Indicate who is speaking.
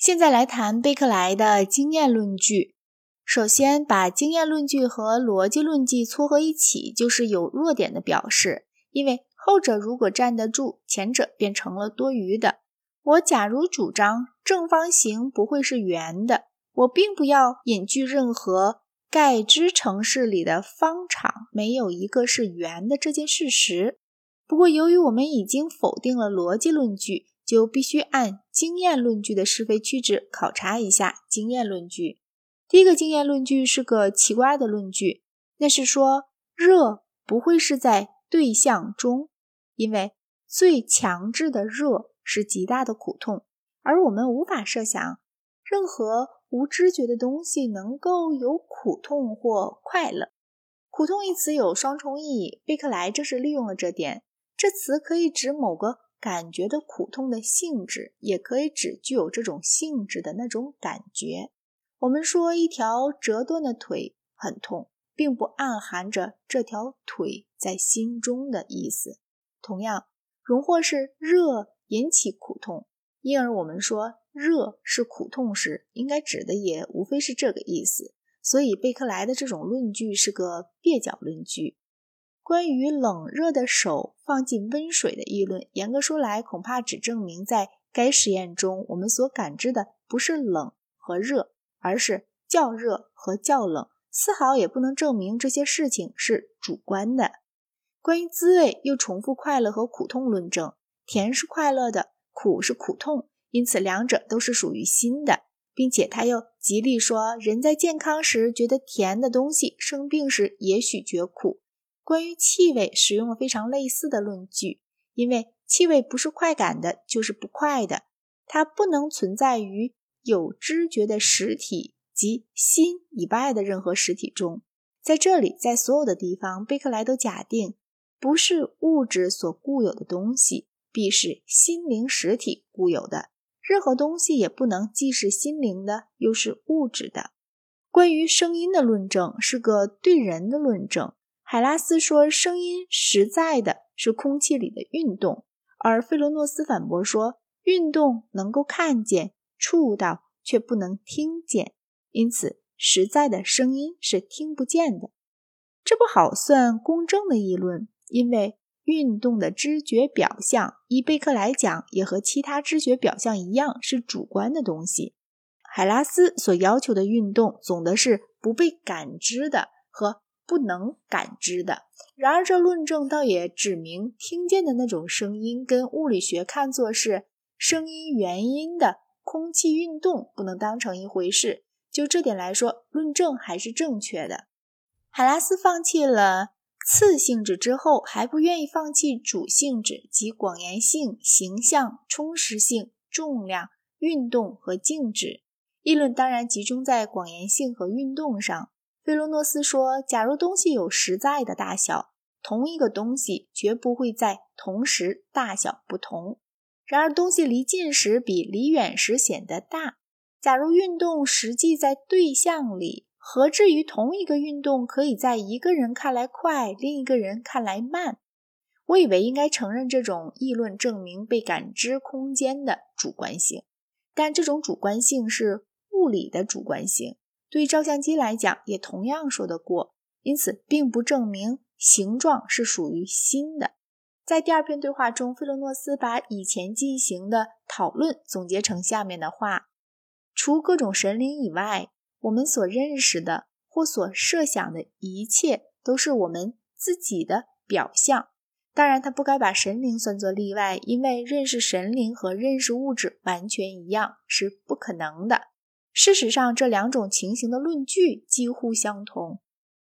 Speaker 1: 现在来谈贝克莱的经验论据。首先，把经验论据和逻辑论据撮合一起，就是有弱点的表示。因为后者如果站得住，前者便成了多余的。我假如主张正方形不会是圆的，我并不要引据任何盖之城市里的方场没有一个是圆的这件事实。不过，由于我们已经否定了逻辑论据。就必须按经验论据的是非曲直考察一下经验论据。第一个经验论据是个奇怪的论据，那是说热不会是在对象中，因为最强制的热是极大的苦痛，而我们无法设想任何无知觉的东西能够有苦痛或快乐。苦痛一词有双重意义，贝克莱正是利用了这点。这词可以指某个。感觉的苦痛的性质，也可以指具有这种性质的那种感觉。我们说一条折断的腿很痛，并不暗含着这条腿在心中的意思。同样，荣获是热引起苦痛，因而我们说热是苦痛时，应该指的也无非是这个意思。所以，贝克莱的这种论据是个蹩脚论据。关于冷热的手放进温水的议论，严格说来，恐怕只证明在该实验中，我们所感知的不是冷和热，而是较热和较冷，丝毫也不能证明这些事情是主观的。关于滋味，又重复快乐和苦痛论证，甜是快乐的，苦是苦痛，因此两者都是属于新的，并且他又极力说，人在健康时觉得甜的东西，生病时也许觉苦。关于气味，使用了非常类似的论据，因为气味不是快感的，就是不快的，它不能存在于有知觉的实体及心以外的任何实体中。在这里，在所有的地方，贝克莱都假定不是物质所固有的东西，必是心灵实体固有的。任何东西也不能既是心灵的，又是物质的。关于声音的论证是个对人的论证。海拉斯说，声音实在的是空气里的运动，而费罗诺斯反驳说，运动能够看见、触到，却不能听见，因此实在的声音是听不见的。这不好算公正的议论，因为运动的知觉表象，以贝克来讲，也和其他知觉表象一样，是主观的东西。海拉斯所要求的运动，总的是不被感知的和。不能感知的。然而，这论证倒也指明，听见的那种声音，跟物理学看作是声音原因的空气运动不能当成一回事。就这点来说，论证还是正确的。海拉斯放弃了次性质之后，还不愿意放弃主性质，即广延性、形象、充实性、重量、运动和静止。议论当然集中在广延性和运动上。菲罗诺斯说：“假如东西有实在的大小，同一个东西绝不会在同时大小不同。然而，东西离近时比离远时显得大。假如运动实际在对象里，何至于同一个运动可以在一个人看来快，另一个人看来慢？我以为应该承认这种议论证明被感知空间的主观性，但这种主观性是物理的主观性。”对照相机来讲，也同样说得过，因此并不证明形状是属于新的。在第二篇对话中，费洛诺斯把以前进行的讨论总结成下面的话：除各种神灵以外，我们所认识的或所设想的一切，都是我们自己的表象。当然，他不该把神灵算作例外，因为认识神灵和认识物质完全一样是不可能的。事实上，这两种情形的论据几乎相同。